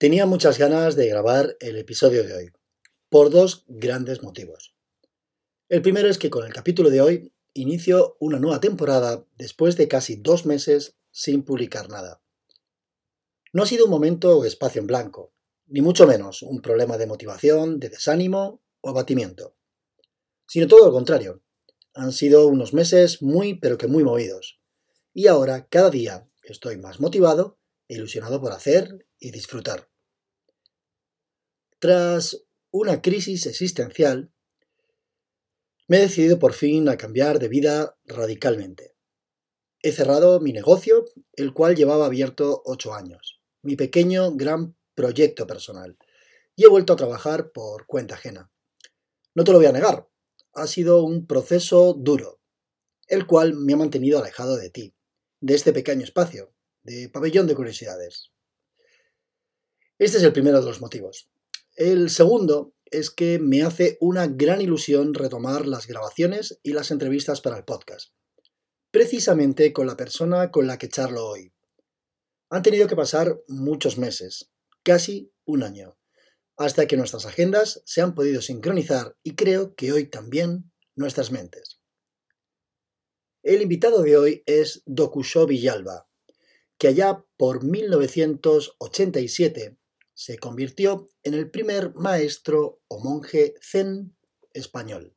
Tenía muchas ganas de grabar el episodio de hoy, por dos grandes motivos. El primero es que con el capítulo de hoy inicio una nueva temporada después de casi dos meses sin publicar nada. No ha sido un momento o espacio en blanco, ni mucho menos un problema de motivación, de desánimo o abatimiento, sino todo lo contrario. Han sido unos meses muy pero que muy movidos, y ahora cada día estoy más motivado e ilusionado por hacer y disfrutar. Tras una crisis existencial, me he decidido por fin a cambiar de vida radicalmente. He cerrado mi negocio, el cual llevaba abierto ocho años, mi pequeño gran proyecto personal, y he vuelto a trabajar por cuenta ajena. No te lo voy a negar, ha sido un proceso duro, el cual me ha mantenido alejado de ti, de este pequeño espacio, de pabellón de curiosidades. Este es el primero de los motivos. El segundo es que me hace una gran ilusión retomar las grabaciones y las entrevistas para el podcast, precisamente con la persona con la que charlo hoy. Han tenido que pasar muchos meses, casi un año, hasta que nuestras agendas se han podido sincronizar y creo que hoy también nuestras mentes. El invitado de hoy es Dokusho Villalba, que allá por 1987 se convirtió en el primer maestro o monje zen español.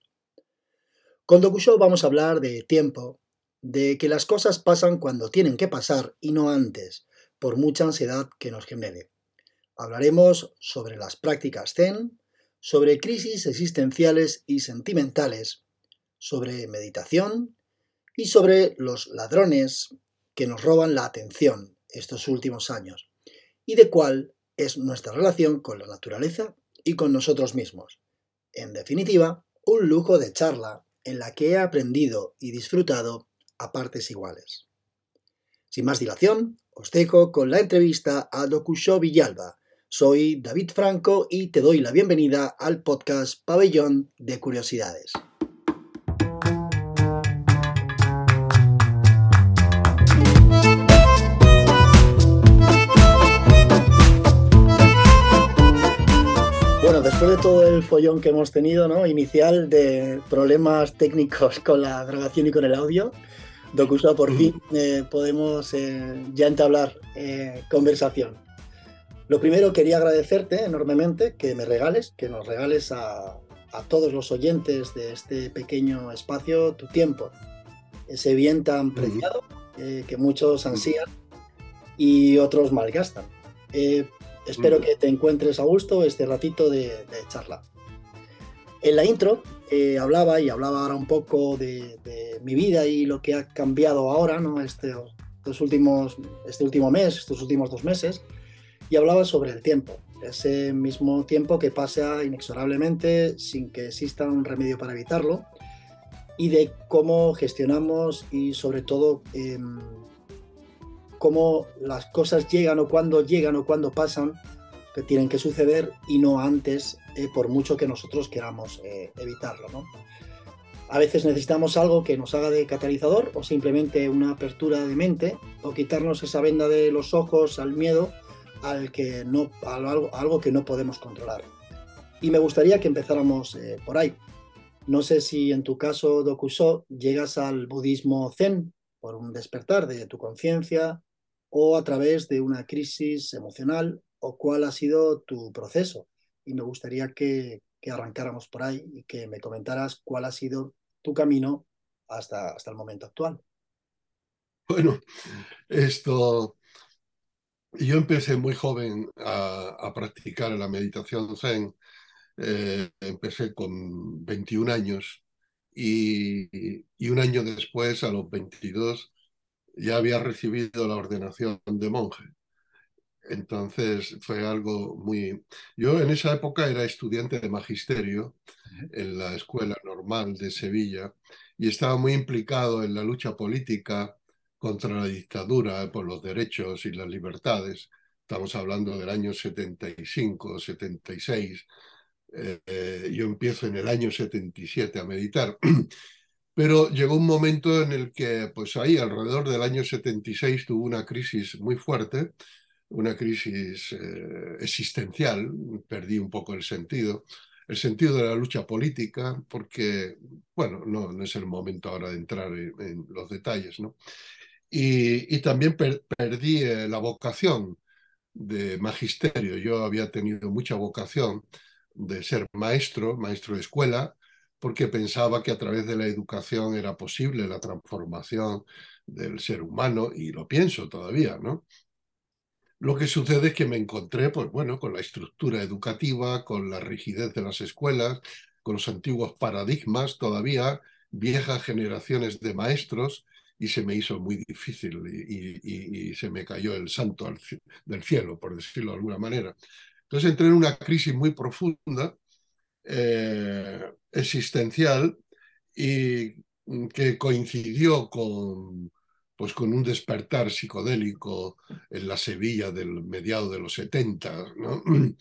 Con Dokusho vamos a hablar de tiempo, de que las cosas pasan cuando tienen que pasar y no antes, por mucha ansiedad que nos genere. Hablaremos sobre las prácticas zen, sobre crisis existenciales y sentimentales, sobre meditación y sobre los ladrones que nos roban la atención estos últimos años y de cuál es nuestra relación con la naturaleza y con nosotros mismos. En definitiva, un lujo de charla en la que he aprendido y disfrutado a partes iguales. Sin más dilación, os dejo con la entrevista a Dokusho Villalba. Soy David Franco y te doy la bienvenida al podcast Pabellón de Curiosidades. Después de todo el follón que hemos tenido, ¿no? Inicial de problemas técnicos con la grabación y con el audio, Dokusa, por fin eh, podemos eh, ya entablar eh, conversación. Lo primero quería agradecerte enormemente que me regales, que nos regales a, a todos los oyentes de este pequeño espacio tu tiempo, ese bien tan preciado que muchos ansían y otros malgastan. Espero que te encuentres a gusto este ratito de, charla. En la intro eh, hablaba y hablaba ahora un poco de, mi vida y lo que ha cambiado ahora, ¿no? Este, últimos, este último mes, estos últimos dos meses, y hablaba sobre el tiempo, ese mismo tiempo que pasa inexorablemente sin que exista un remedio para evitarlo, y de cómo gestionamos y sobre todo em, cómo las cosas llegan o cuando llegan o cuando pasan, que tienen que suceder y no antes, eh, por mucho que nosotros queramos eh, evitarlo. ¿no? A veces necesitamos algo que nos haga de catalizador o simplemente una apertura de mente o quitarnos esa venda de los ojos al miedo al que no, a algo, algo que no podemos controlar. Y me gustaría que empezáramos eh, por ahí. No sé si en tu caso, Dokuso, llegas al budismo zen por un despertar de tu conciencia o a través de una crisis emocional o cuál ha sido tu proceso. Y me gustaría que, arrancáramos por ahí y que me comentaras cuál ha sido tu camino hasta, hasta el momento actual. Bueno, esto, yo empecé muy joven a, practicar la meditación zen. Eh, empecé con 21 años y, y, un año después, a los 22, ya había recibido la ordenación de monje. Entonces fue algo muy... Yo en esa época era estudiante de magisterio en la Escuela Normal de Sevilla y estaba muy implicado en la lucha política contra la dictadura por los derechos y las libertades. Estamos hablando del año 75, 76. Eh, yo empiezo en el año 77 a meditar Pero llegó un momento en el que, pues ahí, alrededor del año 76, tuvo una crisis muy fuerte, una crisis eh, existencial, perdí un poco el sentido, el sentido de la lucha política, porque, bueno, no, no es el momento ahora de entrar en, los detalles, ¿no? Y, también perdí eh, la vocación de magisterio. Yo había tenido mucha vocación de ser maestro, maestro de escuela, porque pensaba que a través de la educación era posible la transformación del ser humano, y lo pienso todavía, ¿no? Lo que sucede es que me encontré, pues bueno, con la estructura educativa, con la rigidez de las escuelas, con los antiguos paradigmas todavía, viejas generaciones de maestros, y se me hizo muy difícil y, se me cayó el santo del cielo, por decirlo de alguna manera. Entonces entré en una crisis muy profunda, eh, existencial, y que coincidió con pues con un despertar psicodélico en la Sevilla del mediado de los 70, ¿no?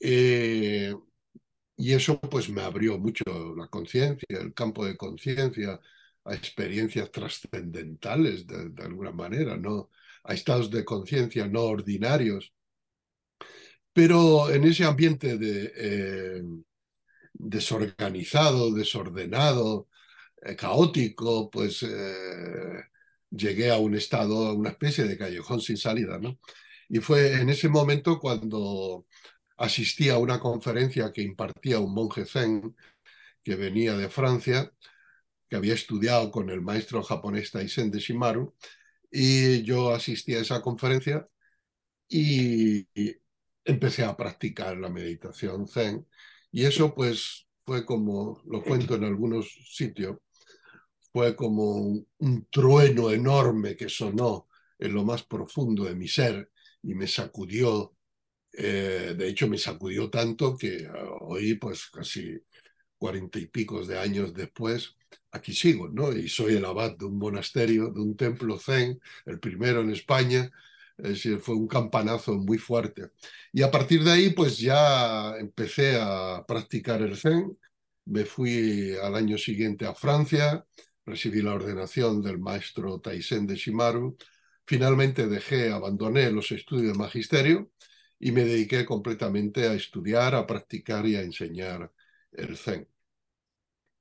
Eh, y eso pues me abrió mucho la conciencia, el campo de conciencia, a experiencias trascendentales de, alguna manera, ¿no? a estados de conciencia no ordinarios. Pero en ese ambiente de, eh, desorganizado, desordenado, eh, caótico, pues llegué a un estado, a una especie de callejón sin salida, ¿no? Y fue en ese momento cuando asistí a una conferencia que impartía un monje zen que venía de Francia, que había estudiado con el maestro japonés Taisen de Shimaru, y yo asistí a esa conferencia y, empecé a practicar la meditación zen. Y eso pues fue como, lo cuento en algunos sitios, fue como un, trueno enorme que sonó en lo más profundo de mi ser y me sacudió. Eh, de hecho, me sacudió tanto que ah, hoy, pues casi cuarenta y pico de años después, aquí sigo, ¿no? Y soy el abad de un monasterio, de un templo zen, el primero en España. Es decir, fue un campanazo muy fuerte. Y a partir de ahí, pues ya empecé a practicar el zen. Me fui al año siguiente a Francia, recibí la ordenación del maestro Taisen de Shimaru, finalmente dejé, abandoné los estudios de magisterio y me dediqué completamente a estudiar, a practicar y a enseñar el Zen.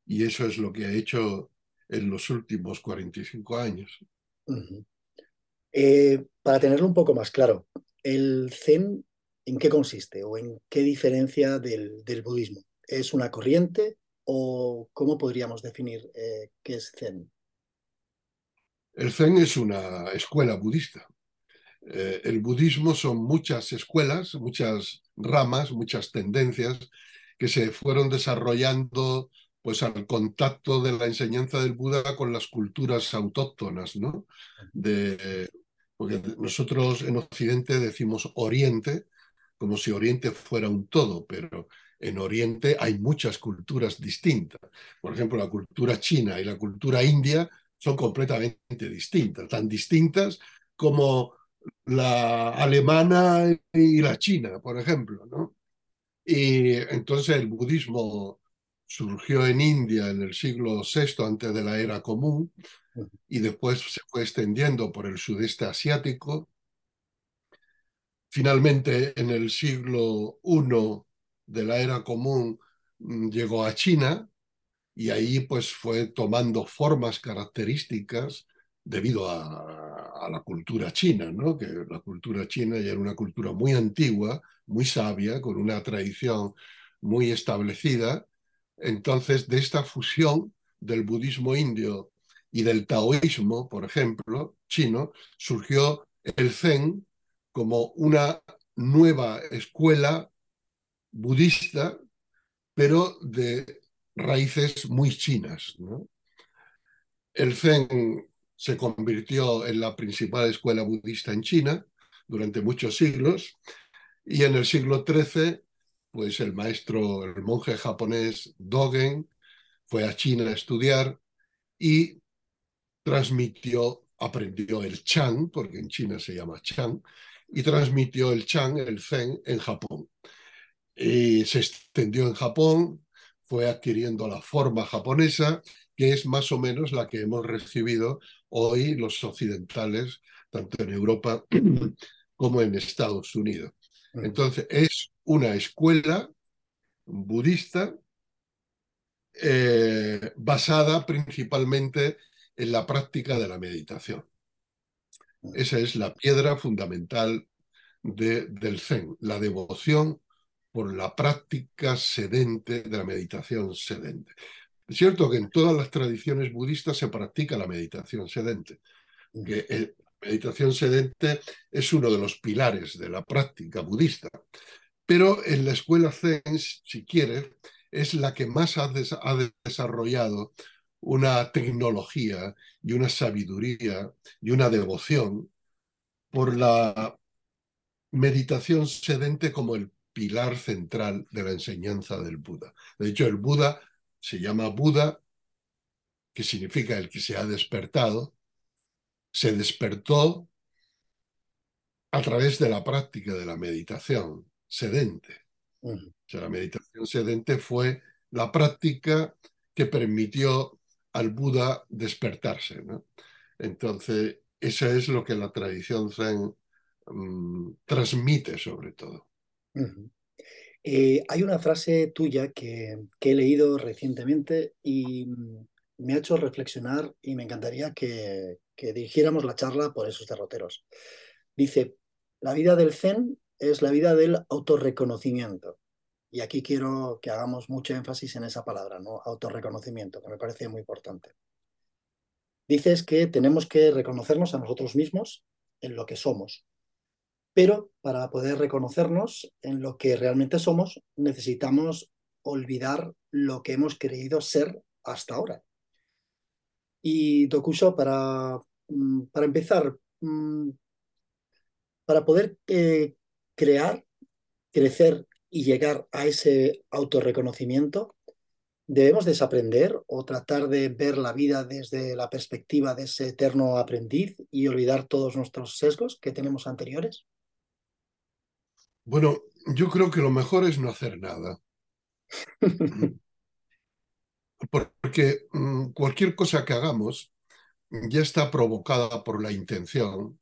Y eso es lo que he hecho en los últimos 45 años. Eh, para tenerlo un poco más claro, ¿el Zen en qué consiste o en qué diferencia del, budismo? ¿Es una corriente? ¿O cómo podríamos definir eh, qué es Zen? El Zen es una escuela budista. Eh, el budismo son muchas escuelas, muchas ramas, muchas tendencias que se fueron desarrollando pues al contacto de la enseñanza del Buda con las culturas autóctonas, ¿no? De, porque nosotros en Occidente decimos Oriente, como si Oriente fuera un todo, pero en Oriente hay muchas culturas distintas. Por ejemplo, la cultura china y la cultura india son completamente distintas, tan distintas como la alemana y la china, por ejemplo. ¿no? Y entonces el budismo surgió en India en el siglo VI antes de la era común y después se fue extendiendo por el sudeste asiático. Finalmente, en el siglo I de la era común mm, llegó a China y ahí pues fue tomando formas características debido a, la cultura china, ¿no? que la cultura china ya era una cultura muy antigua, muy sabia, con una tradición muy establecida. Entonces, de esta fusión del budismo indio y del taoísmo, por ejemplo, chino, surgió el zen como una nueva escuela budista, pero de raíces muy chinas. El Zen se convirtió en la principal escuela budista en China durante muchos siglos y en el siglo XIII, pues el maestro, el monje japonés Dogen fue a China a estudiar y transmitió, aprendió el Chan, porque en China se llama Chan, y transmitió el Chan, el Zen, en Japón y se extendió en Japón, fue adquiriendo la forma japonesa, que es más o menos la que hemos recibido hoy los occidentales, tanto en Europa como en Estados Unidos. Entonces, es una escuela budista eh, basada principalmente en la práctica de la meditación. Esa es la piedra fundamental del Zen, la devoción por la práctica sedente de la meditación sedente. Es cierto que en todas las tradiciones budistas se practica la meditación sedente, que la meditación sedente es uno de los pilares de la práctica budista, pero en la escuela Zen, si quieres, es la que más ha, desarrollado una tecnología y una sabiduría y una devoción por la meditación sedente como el pilar central de la enseñanza del Buda. De hecho, el Buda se llama Buda, que significa el que se ha despertado, se despertó a través de la práctica de la meditación sedente. O sea, la meditación sedente fue la práctica que permitió al Buda despertarse. Entonces, eso es lo que la tradición Zen mm, transmite sobre todo. Eh, hay una frase tuya que, he leído recientemente y mm, me ha hecho reflexionar y me encantaría que, dirigiéramos la charla por esos derroteros. Dice, la vida del zen es la vida del autorreconocimiento. Y aquí quiero que hagamos mucho énfasis en esa palabra, ¿no? Autorreconocimiento, que me parece muy importante. Dices que tenemos que reconocernos a nosotros mismos en lo que somos, pero para poder reconocernos en lo que realmente somos, necesitamos olvidar lo que hemos creído ser hasta ahora. Y Dokuso, para, mm, para empezar, mm, para poder eh, crear, crecer y llegar a ese autorreconocimiento, debemos desaprender o tratar de ver la vida desde la perspectiva de ese eterno aprendiz y olvidar todos nuestros sesgos que tenemos anteriores. Bueno, yo creo que lo mejor es no hacer nada. Porque mm, cualquier cosa que hagamos ya está provocada por la intención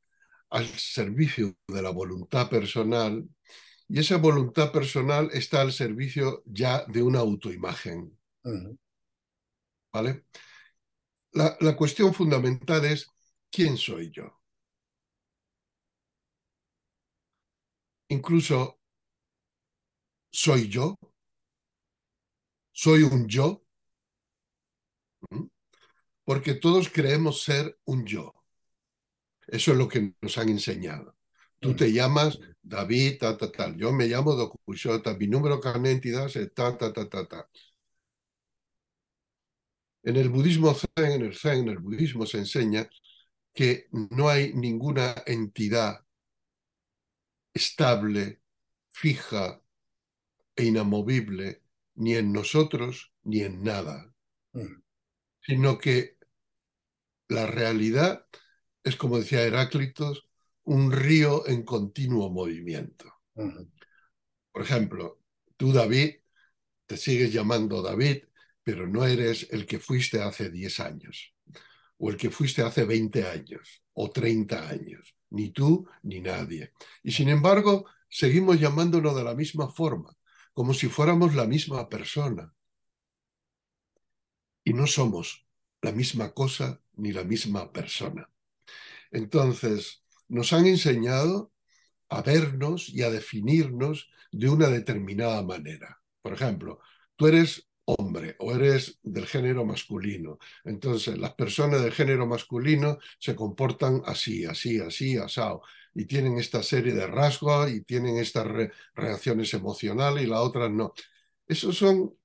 al servicio de la voluntad personal y esa voluntad personal está al servicio ya de una autoimagen. ¿Vale? La, la cuestión fundamental es, ¿quién soy yo? incluso soy yo, soy un yo, porque todos creemos ser un yo. Eso es lo que nos han enseñado. Tú te llamas David, ta, ta, tal. Yo me llamo Dokushota, mi número de entidad es ta, ta, ta, ta, ta. En el budismo zen, en el zen, en el budismo se enseña que no hay ninguna entidad estable, fija e inamovible ni en nosotros ni en nada, mm. Sino que la realidad es, como decía Heráclitos, un río en continuo movimiento. Por ejemplo, tú, David, te sigues llamando David, pero no eres el que fuiste hace 10 años, o el que fuiste hace 20 años, o 30 años ni tú ni nadie. Y sin embargo, seguimos llamándonos de la misma forma, como si fuéramos la misma persona. Y no somos la misma cosa ni la misma persona. Entonces, nos han enseñado a vernos y a definirnos de una determinada manera. Por ejemplo, tú eres hombre o eres del género masculino. Entonces, las personas del género masculino se comportan así, así, así, asado, y tienen esta serie de rasgos y tienen estas reacciones emocionales y las otras no. Esos son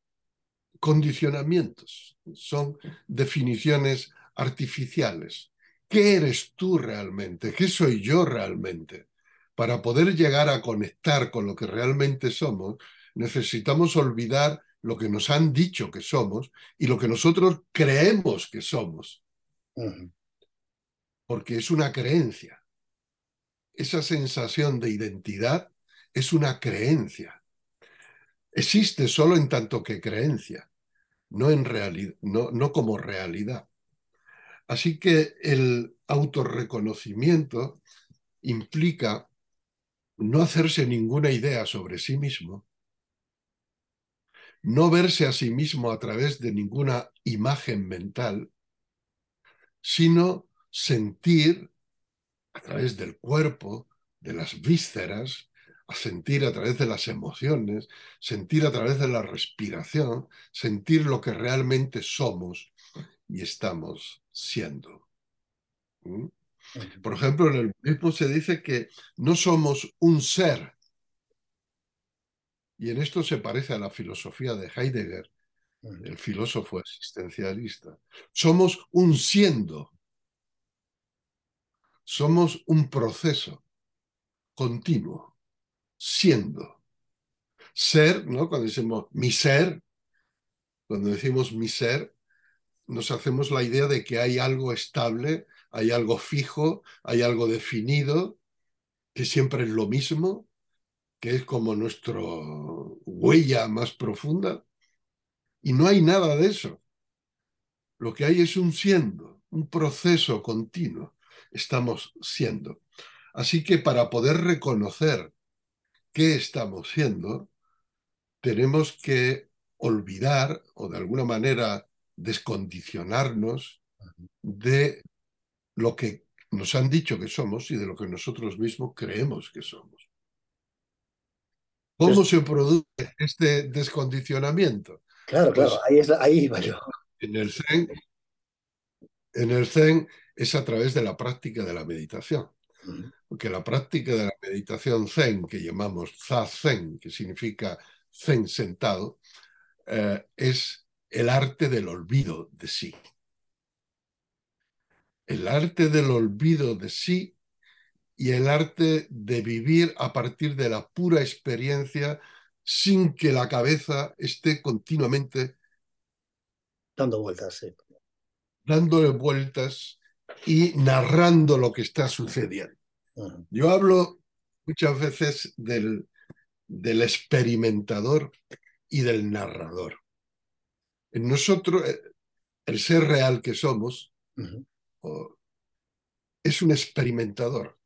condicionamientos, son definiciones artificiales. ¿Qué eres tú realmente? ¿Qué soy yo realmente? Para poder llegar a conectar con lo que realmente somos, necesitamos olvidar lo que nos han dicho que somos y lo que nosotros creemos que somos. Porque es una creencia. Esa sensación de identidad es una creencia. Existe solo en tanto que creencia, no, en no, no como realidad. Así que el autorreconocimiento implica no hacerse ninguna idea sobre sí mismo, no verse a sí mismo a través de ninguna imagen mental, sino sentir a través del cuerpo, de las vísceras, a sentir a través de las emociones, sentir a través de la respiración, sentir lo que realmente somos y estamos siendo. ¿Mm? Por ejemplo, en el budismo se dice que no somos un ser. Y en esto se parece a la filosofía de Heidegger, el filósofo existencialista. Somos un siendo. Somos un proceso continuo, siendo. Ser, ¿no? Cuando decimos mi ser, cuando decimos mi ser, nos hacemos la idea de que hay algo estable, hay algo fijo, hay algo definido, que siempre es lo mismo, que es como nuestra huella más profunda. Y no hay nada de eso. Lo que hay es un siendo, un proceso continuo. Estamos siendo. Así que para poder reconocer qué estamos siendo, tenemos que olvidar o de alguna manera descondicionarnos de lo que nos han dicho que somos y de lo que nosotros mismos creemos que somos. ¿Cómo se produce este descondicionamiento? Claro, claro, pues ahí, es, ahí En el, zen, en el Zen es a través de la práctica de la meditación. Porque la práctica de la meditación Zen, que llamamos Zazen, que significa Zen sentado, eh, es el arte del olvido de sí. El arte del olvido de sí y el arte de vivir a partir de la pura experiencia sin que la cabeza esté continuamente dando vueltas, dándole vueltas y narrando lo que está sucediendo. Yo hablo muchas veces del, del experimentador y del narrador. En nosotros, eh, el ser real que somos es un experimentador,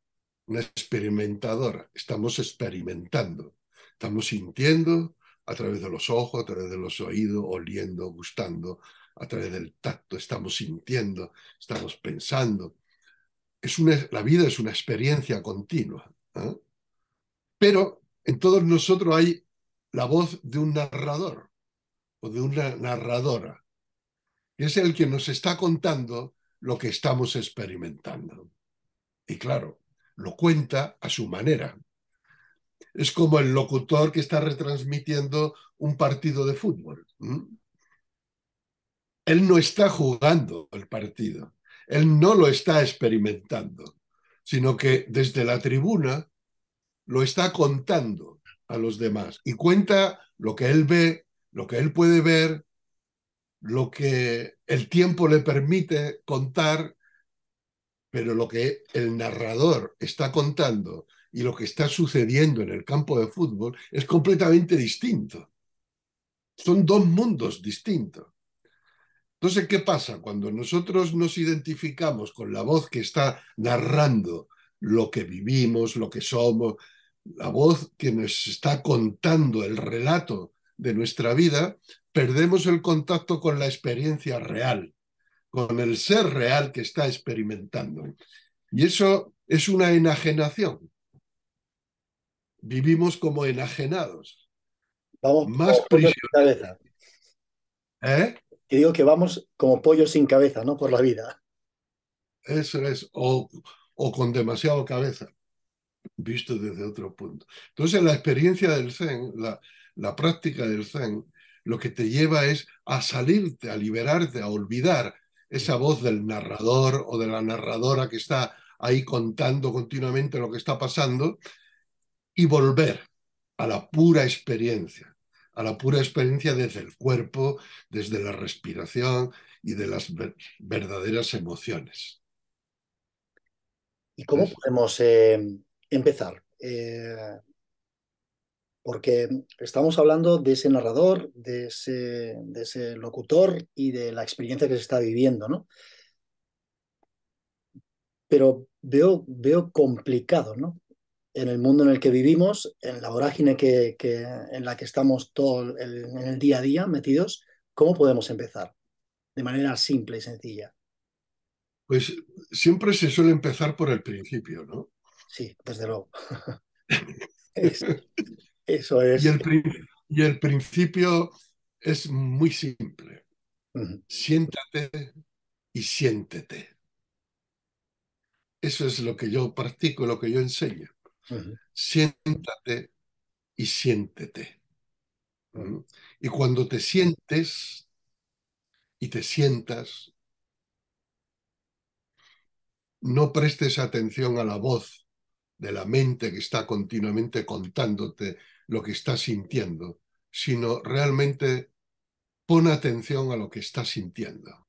una experimentadora. Estamos experimentando, estamos sintiendo a través de los ojos, a través de los oídos, oliendo, gustando, a través del tacto, estamos sintiendo, estamos pensando. Es una, la vida es una experiencia continua. ¿eh? Pero en todos nosotros hay la voz de un narrador o de una narradora, que es el que nos está contando lo que estamos experimentando. Y claro, lo cuenta a su manera. Es como el locutor que está retransmitiendo un partido de fútbol. Él no está jugando el partido, él no lo está experimentando, sino que desde la tribuna lo está contando a los demás y cuenta lo que él ve, lo que él puede ver, lo que el tiempo le permite contar, pero lo que el narrador está contando y lo que está sucediendo en el campo de fútbol es completamente distinto. Son dos mundos distintos. Entonces, ¿qué pasa? Cuando nosotros nos identificamos con la voz que está narrando lo que vivimos, lo que somos, la voz que nos está contando el relato de nuestra vida, perdemos el contacto con la experiencia real, con el ser real que está experimentando. Y eso es una enajenación. Vivimos como enajenados. Vamos más prisioneros. ¿Eh? Que digo que vamos como pollo sin cabeza, ¿no? Por la vida. Eso es, o, con demasiado cabeza, visto desde otro punto. Entonces, la experiencia del Zen, la práctica del Zen, lo que te lleva es a salirte, a liberarte, a olvidar esa voz del narrador o de la narradora que está ahí contando continuamente lo que está pasando y volver a la pura experiencia a la pura experiencia desde el cuerpo, desde la respiración y de las verdaderas emociones. ¿Y cómo podemos eh, empezar? Eh, porque estamos hablando de ese narrador, de ese, de ese locutor y de la experiencia que se está viviendo, ¿no? Pero veo, veo complicado, ¿no? En el mundo en el que vivimos, en la vorágine que, en la que estamos todo en el día a día metidos, ¿cómo podemos empezar? De manera simple y sencilla. Pues siempre se suele empezar por el principio, ¿no? Sí, desde luego. eso es. Y el, principio es muy simple. Siéntate y siéntete. Eso es lo que yo practico, lo que yo enseño. Siéntate y siéntete. Y cuando te sientes y te sientas, no prestes atención a la voz de la mente que está continuamente contándote lo que estás sintiendo, sino realmente pon atención a lo que estás sintiendo.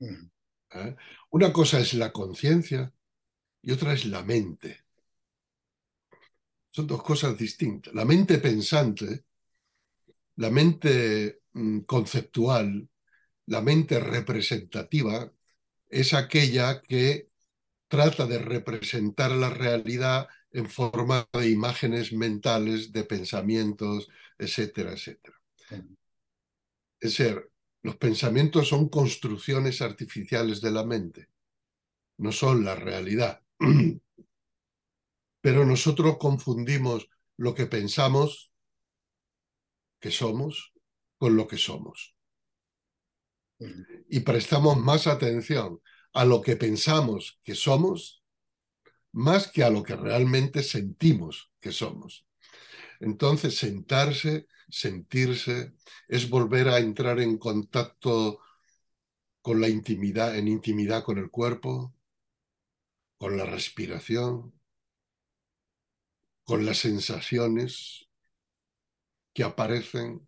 ¿Eh? Una cosa es la conciencia y otra es la mente. Son dos cosas distintas. La mente pensante, la mente mm, conceptual, la mente representativa, es aquella que trata de representar la realidad en forma de imágenes mentales, de pensamientos, etcétera, etcétera. Es decir, los pensamientos son construcciones artificiales de la mente, no son la realidad. Pero nosotros confundimos lo que pensamos que somos con lo que somos. Y prestamos más atención a lo que pensamos que somos más que a lo que realmente sentimos que somos. Entonces, sentarse, sentirse, es volver a entrar en contacto con la intimidad, en intimidad con el cuerpo, con la respiración, con las sensaciones que aparecen,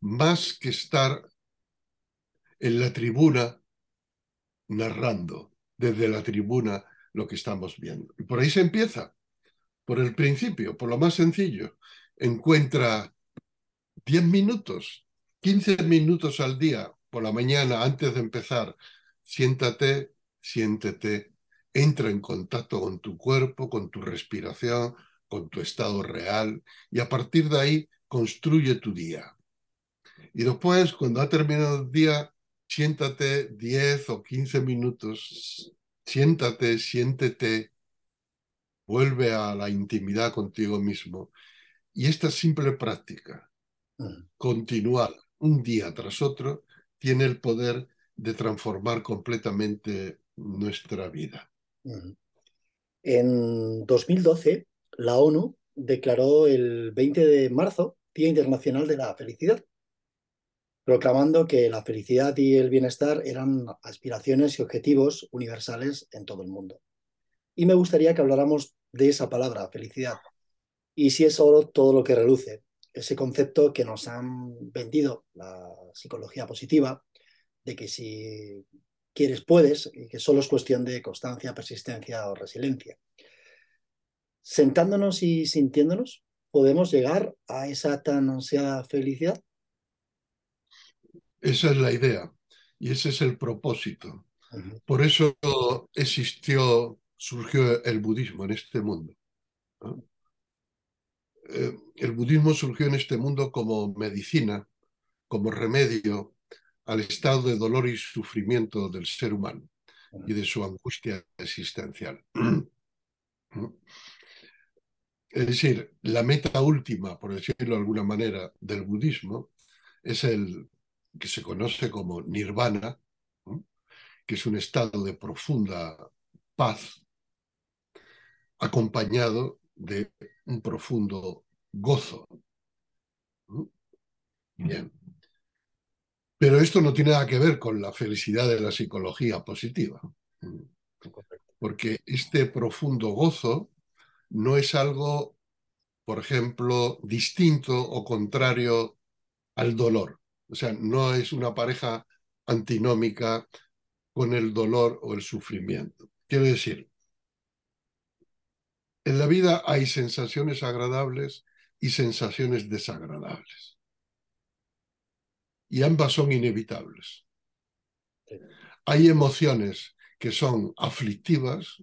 más que estar en la tribuna narrando desde la tribuna lo que estamos viendo. Y por ahí se empieza, por el principio, por lo más sencillo. Encuentra 10 minutos, 15 minutos al día por la mañana antes de empezar. Siéntate, siéntete, entra en contacto con tu cuerpo, con tu respiración, con tu estado real y a partir de ahí construye tu día. Y después, cuando ha terminado el día, siéntate 10 o 15 minutos, siéntate, siéntete, vuelve a la intimidad contigo mismo. Y esta simple práctica, continuar un día tras otro, tiene el poder de transformar completamente nuestra vida. En 2012, la ONU declaró el 20 de marzo Día Internacional de la Felicidad proclamando que la felicidad y el bienestar eran aspiraciones y objetivos universales en todo el mundo. Y me gustaría que habláramos de esa palabra, felicidad, y si es oro todo lo que reluce, ese concepto que nos han vendido la psicología positiva, de que si quieres puedes, y que solo es cuestión de constancia, persistencia o resiliencia. Sentándonos y sintiéndonos, podemos llegar a esa tan ansiada felicidad. Esa es la idea y ese es el propósito. Por eso existió, surgió el budismo en este mundo. Eh, el budismo surgió en este mundo como medicina, como remedio al estado de dolor y sufrimiento del ser humano y de su angustia existencial. Es decir, la meta última, por decirlo de alguna manera, del budismo es el que se conoce como nirvana, que es un estado de profunda paz acompañado de un profundo gozo. Bien. Pero esto no tiene nada que ver con la felicidad de la psicología positiva. Porque este profundo gozo no es algo, por ejemplo, distinto o contrario al dolor. O sea, no es una pareja antinómica con el dolor o el sufrimiento. Quiero decir, en la vida hay sensaciones agradables y sensaciones desagradables. Y ambas son inevitables. Hay emociones que son aflictivas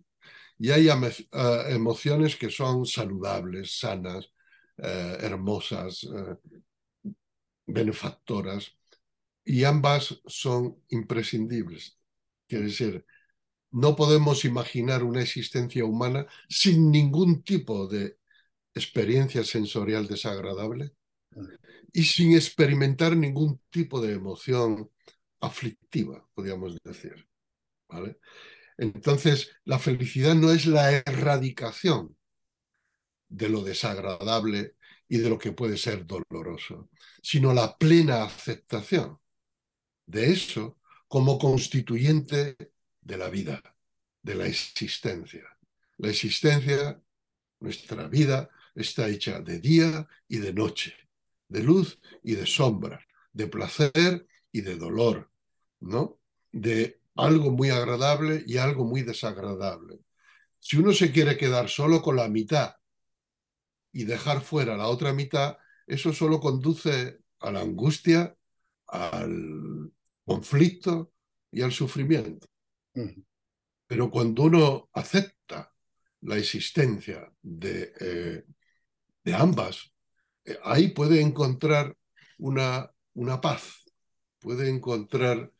y hay uh, emociones que son saludables, sanas, uh, hermosas, uh, benefactoras, y ambas son imprescindibles. Quiere decir, no podemos imaginar una existencia humana sin ningún tipo de experiencia sensorial desagradable y sin experimentar ningún tipo de emoción aflictiva, podríamos decir. ¿vale? Entonces, la felicidad no es la erradicación de lo desagradable y de lo que puede ser doloroso, sino la plena aceptación de eso como constituyente de la vida, de la existencia. La existencia, nuestra vida, está hecha de día y de noche, de luz y de sombra, de placer y de dolor, ¿no? De algo muy agradable y algo muy desagradable. Si uno se quiere quedar solo con la mitad y dejar fuera la otra mitad, eso solo conduce a la angustia, al conflicto y al sufrimiento. Pero cuando uno acepta la existencia de, eh, de ambas, eh, ahí puede encontrar una, una paz, puede encontrar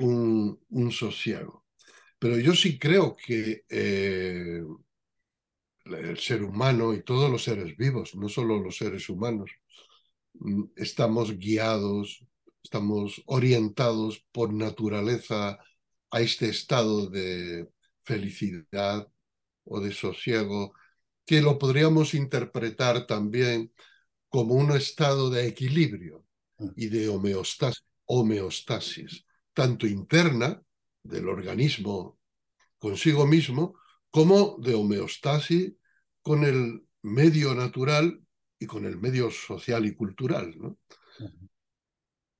un, un, sosiego. Pero yo sí creo que eh, el ser humano y todos los seres vivos, no solo los seres humanos, mm, estamos guiados, estamos orientados por naturaleza a este estado de felicidad o de sosiego, que lo podríamos interpretar también como un estado de equilibrio y de homeostasis, homeostasis tanto interna del organismo consigo mismo, como de homeostasis con el medio natural y con el medio social y cultural. ¿no?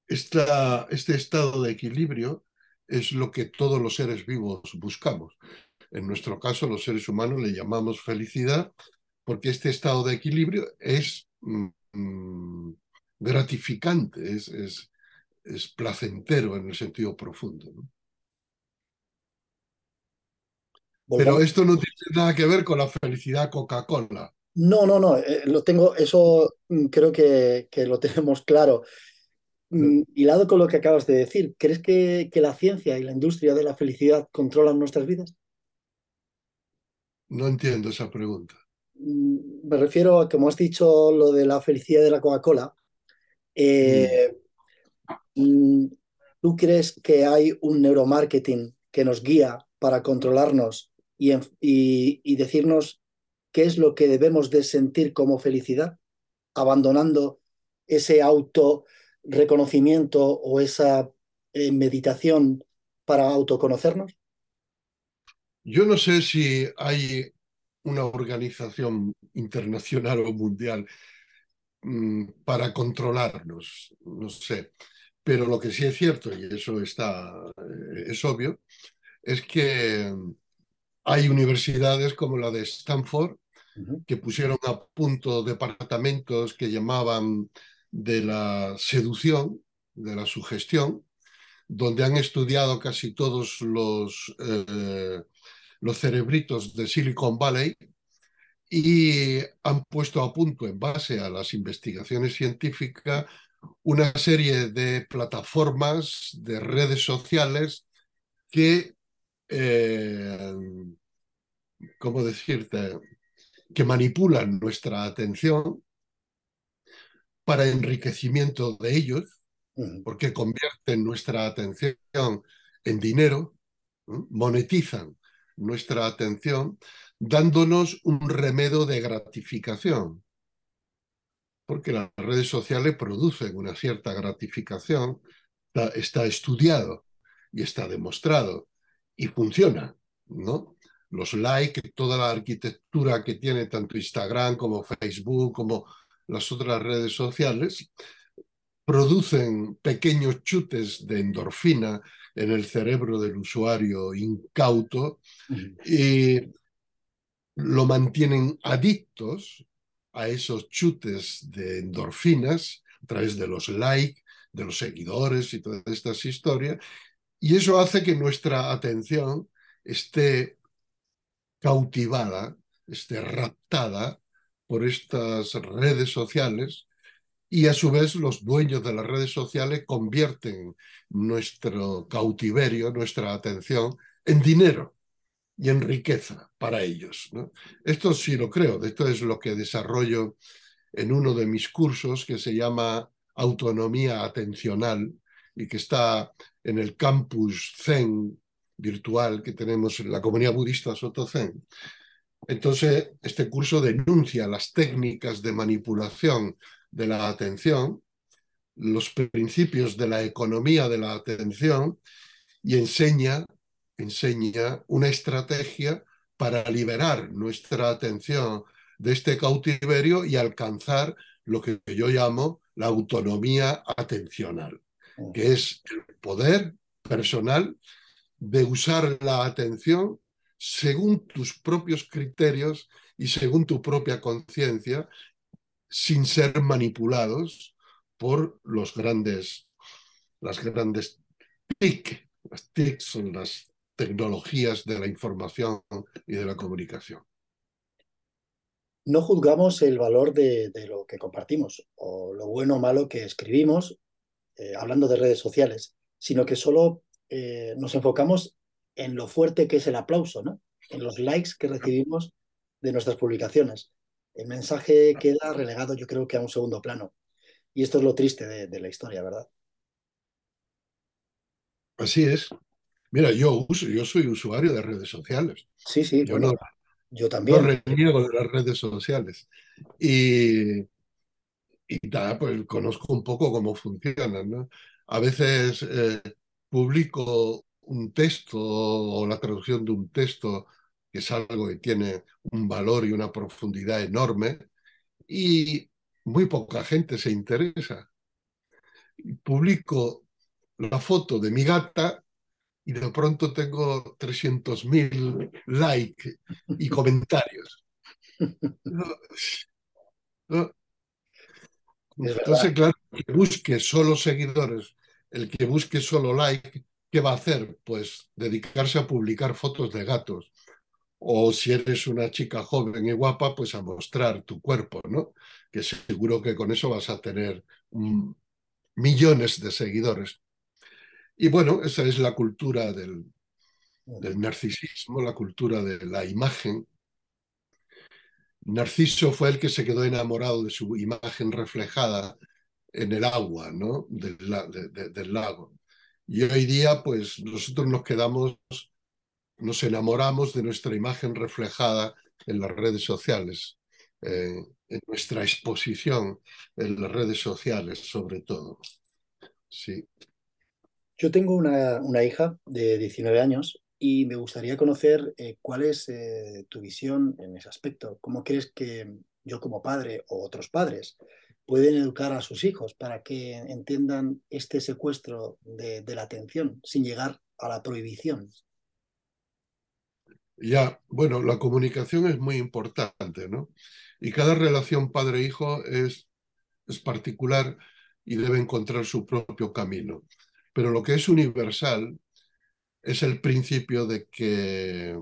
Esta, este estado de equilibrio es lo que todos los seres vivos buscamos. En nuestro caso, los seres humanos le llamamos felicidad porque este estado de equilibrio es mm, gratificante, es, es, es, placentero en el sentido profundo. ¿no? Pero esto no tiene nada que ver con la felicidad Coca-Cola. No, no, no, eh, lo tengo, eso mm, creo que, que, lo tenemos claro. Mm, hilado con lo que acabas de decir, ¿crees que, que, la ciencia y la industria de la felicidad controlan nuestras vidas? No entiendo esa pregunta. Mm, me refiero a, como has dicho, lo de la felicidad de la Coca-Cola. Eh, mm. ¿Tú crees que hay un neuromarketing que nos guía para controlarnos y, decirnos qué es lo que debemos de sentir como felicidad, abandonando ese auto reconocimiento o esa eh, meditación para autoconocernos? Yo no sé si hay una organización internacional o mundial mmm, para controlarnos, no sé. Pero lo que sí es cierto, y eso está, eh, es obvio, es que hay universidades como la de Stanford que pusieron a punto departamentos que llamaban de la seducción, de la sugestión, donde han estudiado casi todos los, eh, los cerebritos de Silicon Valley y han puesto a punto, en base a las investigaciones científicas, una serie de plataformas, de redes sociales que, eh, ¿cómo decirte?, que manipulan nuestra atención para enriquecimiento de ellos, porque convierten nuestra atención en dinero, monetizan nuestra atención, dándonos un remedio de gratificación. Porque las redes sociales producen una cierta gratificación, está, está estudiado y está demostrado y funciona, ¿no? Los likes, toda la arquitectura que tiene tanto Instagram como Facebook, como las otras redes sociales, producen pequeños chutes de endorfina en el cerebro del usuario incauto y lo mantienen adictos a esos chutes de endorfinas a través de los likes, de los seguidores y todas estas historias, y eso hace que nuestra atención esté cautivada, este, raptada por estas redes sociales y a su vez los dueños de las redes sociales convierten nuestro cautiverio, nuestra atención, en dinero y en riqueza para ellos. Esto sí lo creo, esto es lo que desarrollo en uno de mis cursos que se llama Autonomía Atencional y que está en el campus Zen virtual que tenemos en la comunidad budista Soto Zen. Entonces, este curso denuncia las técnicas de manipulación de la atención, los principios de la economía de la atención y enseña enseña una estrategia para liberar nuestra atención de este cautiverio y alcanzar lo que yo llamo la autonomía atencional, que es el poder personal de usar la atención según tus propios criterios y según tu propia conciencia, sin ser manipulados por los grandes, las grandes TIC. Las TIC son las tecnologías de la información y de la comunicación. No juzgamos el valor de, lo que compartimos o lo bueno o malo que escribimos, eh, hablando de redes sociales, sino que solo eh, nos enfocamos en lo fuerte que es el aplauso, ¿no? en los likes que recibimos de nuestras publicaciones. El mensaje queda relegado, yo creo que a un segundo plano. Y esto es lo triste de la historia, ¿verdad? Así es. Mira, yo uso, yo soy usuario de redes sociales. Sí, sí, yo no, yo también. No reniego de las redes sociales. Y, y pues conozco un poco cómo funcionan. ¿no? A veces eh, publico un texto o la traducción de un texto que es algo que tiene un valor y una profundidad enorme y muy poca gente se interesa. Publico la foto de mi gata y de pronto tengo 300.000 likes y comentarios. Entonces, claro, el que busque solo seguidores, el que busque solo like, ¿qué va a hacer? Pues dedicarse a publicar fotos de gatos. O si eres una chica joven y guapa, pues a mostrar tu cuerpo, ¿no? Que seguro que con eso vas a tener millones de seguidores. Y bueno, esa es la cultura del, narcisismo, la cultura de la imagen. Narciso fue el que se quedó enamorado de su imagen reflejada en el agua ¿no? del, del, lago. Y hoy día, pues nosotros nos quedamos, nos enamoramos de nuestra imagen reflejada en las redes sociales, eh, en nuestra exposición en las redes sociales, sobre todo. Sí. Yo tengo una, hija de 19 años y me gustaría conocer eh, cuál es eh, tu visión en ese aspecto. ¿Cómo crees que yo como padre o otros padres pueden educar a sus hijos para que entiendan este secuestro de, la atención sin llegar a la prohibición? Ya, bueno, la comunicación es muy importante, ¿no? Y cada relación padre-hijo es, es particular y debe encontrar su propio camino. Pero lo que es universal es el principio de que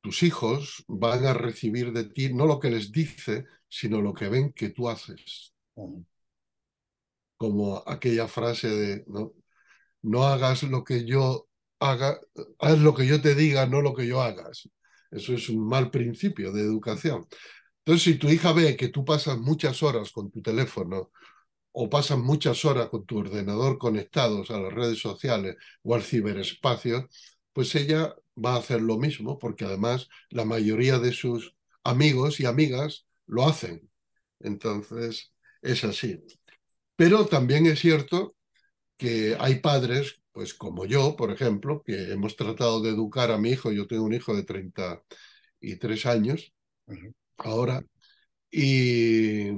tus hijos van a recibir de ti no lo que les dice, sino lo que ven que tú haces. Como aquella frase de no, no hagas lo que yo haga, haz lo que yo te diga, no lo que yo hagas. Eso es un mal principio de educación. Entonces, si tu hija ve que tú pasas muchas horas con tu teléfono o pasan muchas horas con tu ordenador conectados a las redes sociales o al ciberespacio, pues ella va a hacer lo mismo, porque además la mayoría de sus amigos y amigas lo hacen. Entonces, es así. Pero también es cierto que hay padres, pues como yo, por ejemplo, que hemos tratado de educar a mi hijo, yo tengo un hijo de 33 años ahora, y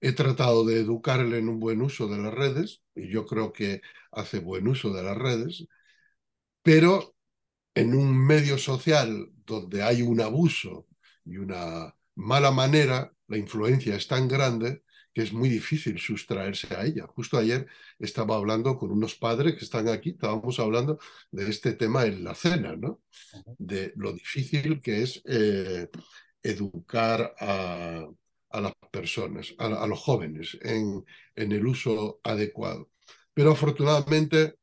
He tratado de educarle en un buen uso de las redes, y yo creo que hace buen uso de las redes, pero en un medio social donde hay un abuso y una mala manera, la influencia es tan grande que es muy difícil sustraerse a ella. Justo ayer estaba hablando con unos padres que están aquí, estábamos hablando de este tema en la cena, ¿no? De lo difícil que es eh, educar a, a, las personas, a, los jóvenes, en, el uso adecuado. Pero afortunadamente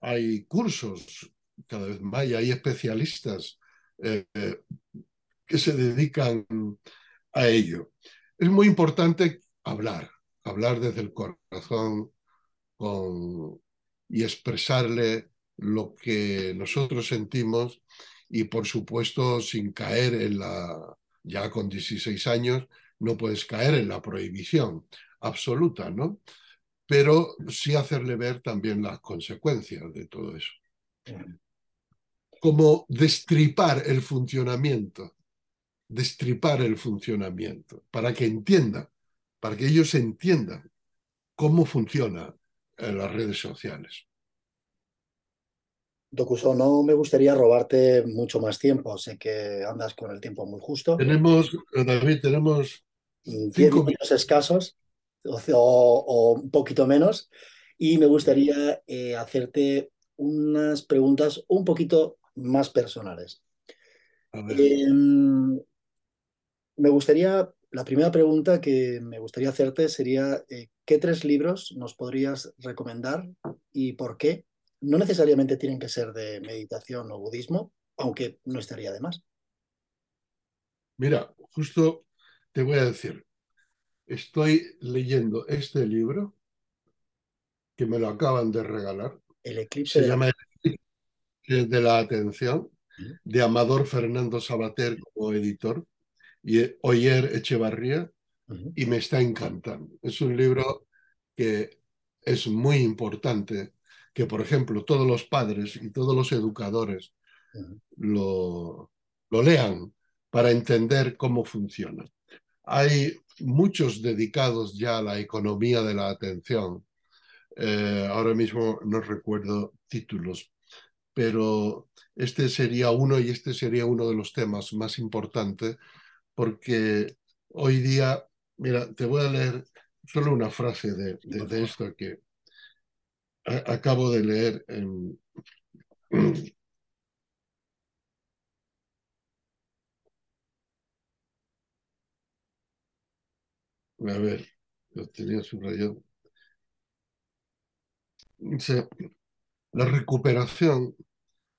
hay cursos cada vez más y hay especialistas eh, que se dedican a ello. Es muy importante hablar, hablar desde el corazón y expresarle lo que nosotros sentimos y por supuesto sin caer en la, ya con 16 años, no puedes caer en la prohibición absoluta, ¿no? Pero sí hacerle ver también las consecuencias de todo eso. Como destripar el funcionamiento, destripar el funcionamiento, para que entienda para que ellos entiendan cómo funcionan las redes sociales. Docuso, no me gustaría robarte mucho más tiempo. Sé que andas con el tiempo muy justo. Tenemos, David, tenemos diez minutos escasos o, o, un poquito menos. Y me gustaría eh, hacerte unas preguntas un poquito más personales. Eh, me gustaría la primera pregunta que me gustaría hacerte sería, eh, ¿qué tres libros nos podrías recomendar y por qué? No necesariamente tienen que ser de meditación o budismo, aunque no estaría de más. Mira, justo te voy a decir, estoy leyendo este libro que me lo acaban de regalar. El eclipse. Se llama El eclipse de la atención, de Amador Fernando Sabater como editor y Oyer Echevarría y me está encantando. Es un libro que es muy importante que, por ejemplo, todos los padres y todos los educadores lo, lo lean para entender cómo funciona. Hay muchos dedicados ya a la economía de la atención. Eh, ahora mismo no recuerdo títulos, pero este sería uno y este sería uno de los temas más importantes porque hoy día, mira, te voy a leer solo una frase de, de, esto que acabo de leer en... A ver, lo tenía subrayado. Dice, la recuperación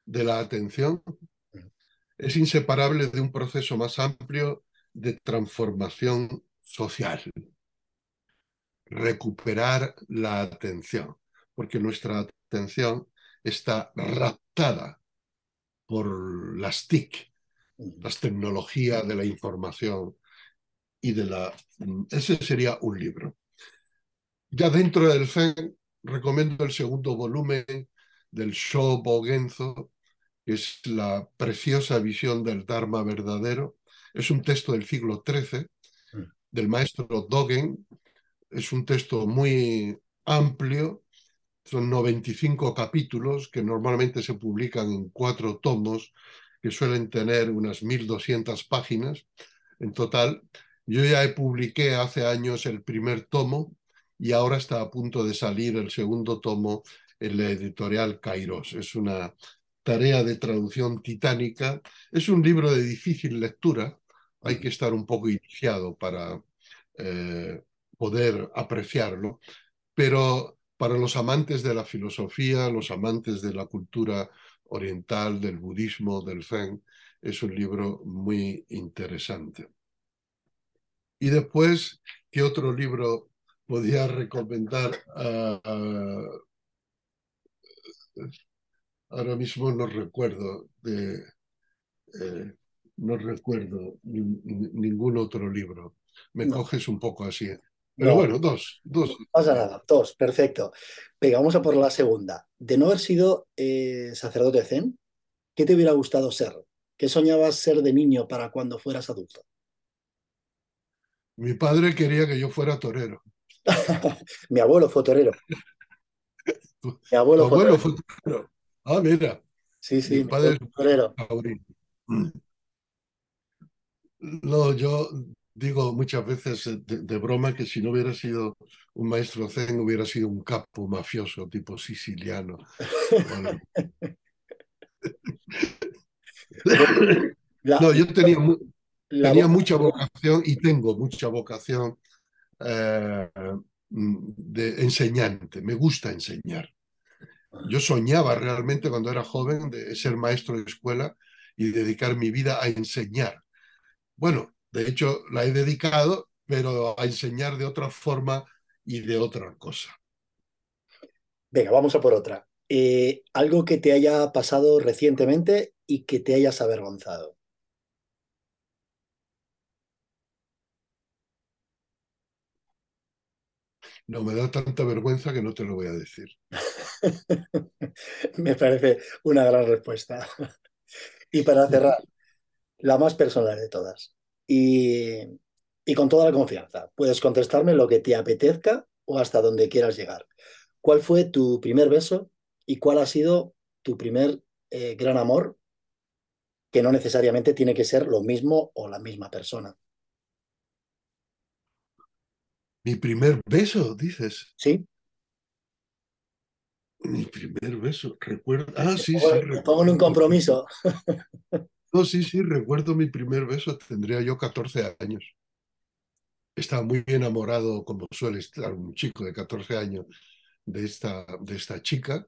de la atención es inseparable de un proceso más amplio de transformación social. Recuperar la atención, porque nuestra atención está raptada por las TIC, las tecnologías de la información y de la... Ese sería un libro. Ya dentro del Zen recomiendo el segundo volumen del Shobo Genzo, que es la preciosa visión del Dharma verdadero, es un texto del siglo XIII, mm. del maestro Dogen. Es un texto muy amplio, son 95 capítulos que normalmente se publican en cuatro tomos, que suelen tener unas 1.200 páginas en total. Yo ya publiqué hace años el primer tomo y ahora está a punto de salir el segundo tomo en la editorial Kairos. Es una tarea de traducción titánica. Es un libro de difícil lectura, hay que estar un poco iniciado para eh, poder apreciarlo, pero para los amantes de la filosofía, los amantes de la cultura oriental, del budismo, del zen, es un libro muy interesante. Y después, ¿qué otro libro podía recomendar? ahora mismo no recuerdo, de, eh, no recuerdo ningún otro libro. Me coges un poco así. Pero bueno, dos, dos. No pasa nada, dos, perfecto. Venga, vamos a por la segunda. De no haber sido eh, sacerdote zen, ¿qué te hubiera gustado ser? ¿Qué soñabas ser de niño para cuando fueras adulto? Mi padre quería que yo fuera torero. Mi abuelo fue torero. Mi abuelo, fue, torero. Ah, mira. Sí, sí, mi padre torero. No, yo digo muchas veces de, de, broma que si no hubiera sido un maestro zen, hubiera sido un capo mafioso tipo siciliano. Bueno. No, yo tenía, tenía mucha vocación y tengo mucha vocación eh, de enseñante. Me gusta enseñar. Yo soñaba realmente cuando era joven de ser maestro de escuela y dedicar mi vida a enseñar. Bueno, de hecho la he dedicado, pero a enseñar de otra forma y de otra cosa. Venga, vamos a por otra. Eh, algo que te haya pasado recientemente y que te hayas avergonzado. No, me da tanta vergüenza que no te lo voy a decir. me parece una gran respuesta. y para cerrar, la más personal de todas. Y, y con toda la confianza. Puedes contestarme lo que te apetezca o hasta donde quieras llegar. ¿Cuál fue tu primer beso y cuál ha sido tu primer eh, gran amor? Que no necesariamente tiene que ser lo mismo o la misma persona. Mi primer beso, dices. Sí. Mi primer beso, recuerdo. Ah, sí, sí. pongo en un compromiso. No, sí, sí, recuerdo mi primer beso. Tendría yo 14 años. Estaba muy enamorado, como suele estar un chico de 14 años, de esta, de esta chica.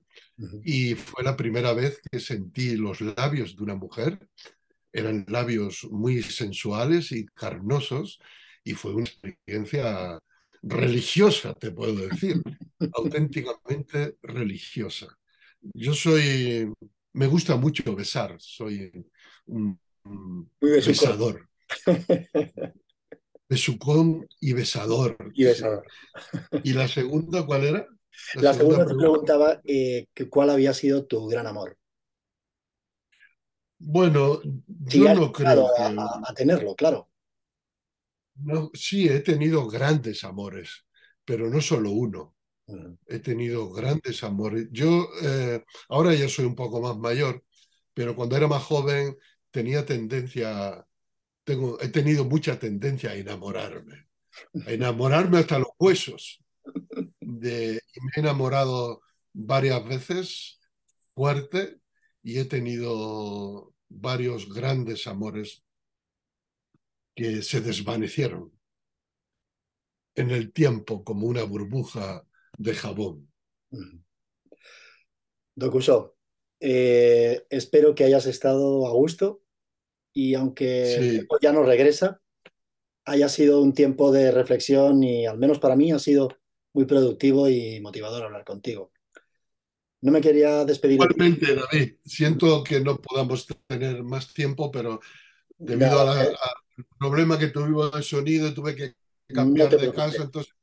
Y fue la primera vez que sentí los labios de una mujer. Eran labios muy sensuales y carnosos. Y fue una experiencia religiosa, te puedo decir, auténticamente religiosa. Yo soy, me gusta mucho besar, soy un, besador. Besucón y besador. Y besador. ¿Y la segunda cuál era? La, segunda, te preguntaba eh, cuál había sido tu gran amor. Bueno, yo no creo que... a, tenerlo, claro. No, sí, he tenido grandes amores, pero no solo uno. He tenido grandes amores. Yo eh, ahora ya soy un poco más mayor, pero cuando era más joven tenía tendencia, tengo, he tenido mucha tendencia a enamorarme, a enamorarme hasta los huesos. De, y me he enamorado varias veces fuerte y he tenido varios grandes amores que se desvanecieron en el tiempo como una burbuja de jabón. Dokuso, eh, espero que hayas estado a gusto y aunque ya no regresa, haya sido un tiempo de reflexión y al menos para mí ha sido muy productivo y motivador hablar contigo. No me quería despedir. Igualmente, David, siento que no podamos tener más tiempo, pero debido a, eh, problema que tuvimos de sonido, tuve que cambiar de casa, entonces...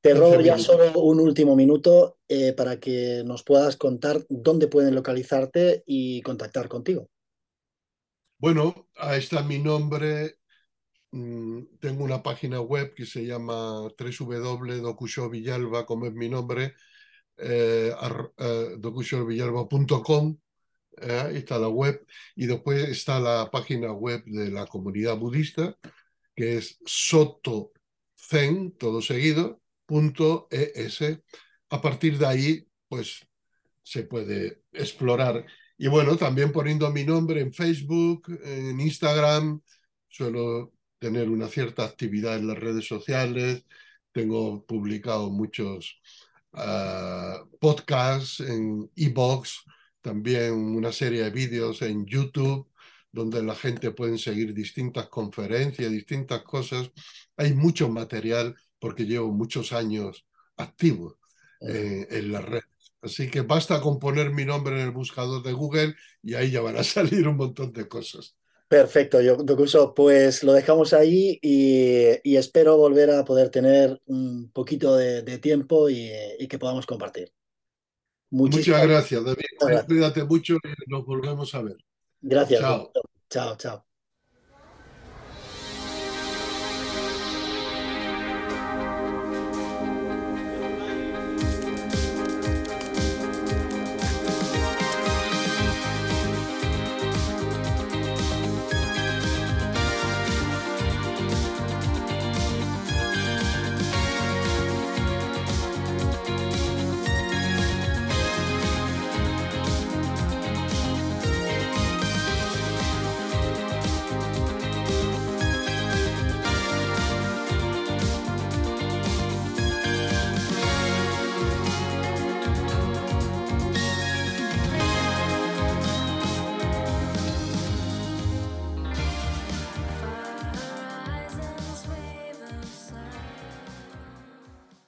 Te robo ya solo un último minuto eh, para que nos puedas contar dónde pueden localizarte y contactar contigo. Bueno, ahí está mi nombre. Mm, tengo una página web que se llama www.docushovillalba, como es mi nombre, eh, eh ¿eh? está la web, y después está la página web de la comunidad budista, que es sotozen, todo seguido, punto. A partir de ahí, pues se puede explorar. Y bueno, también poniendo mi nombre en Facebook, en Instagram, suelo tener una cierta actividad en las redes sociales, tengo publicado muchos ah, podcasts en e-box, también una serie de vídeos en YouTube donde la gente puede seguir distintas conferencias, distintas cosas. Hay mucho material porque llevo muchos años activo eh, en la red. Así que basta con poner mi nombre en el buscador de Google y ahí ya van a salir un montón de cosas. Perfecto, yo, pues lo dejamos ahí y, espero volver a poder tener un poquito de, tiempo y que podamos compartir. Muchas gracias, David. Cuídate mucho y nos volvemos a ver. Gracias. Chao, chao. chao.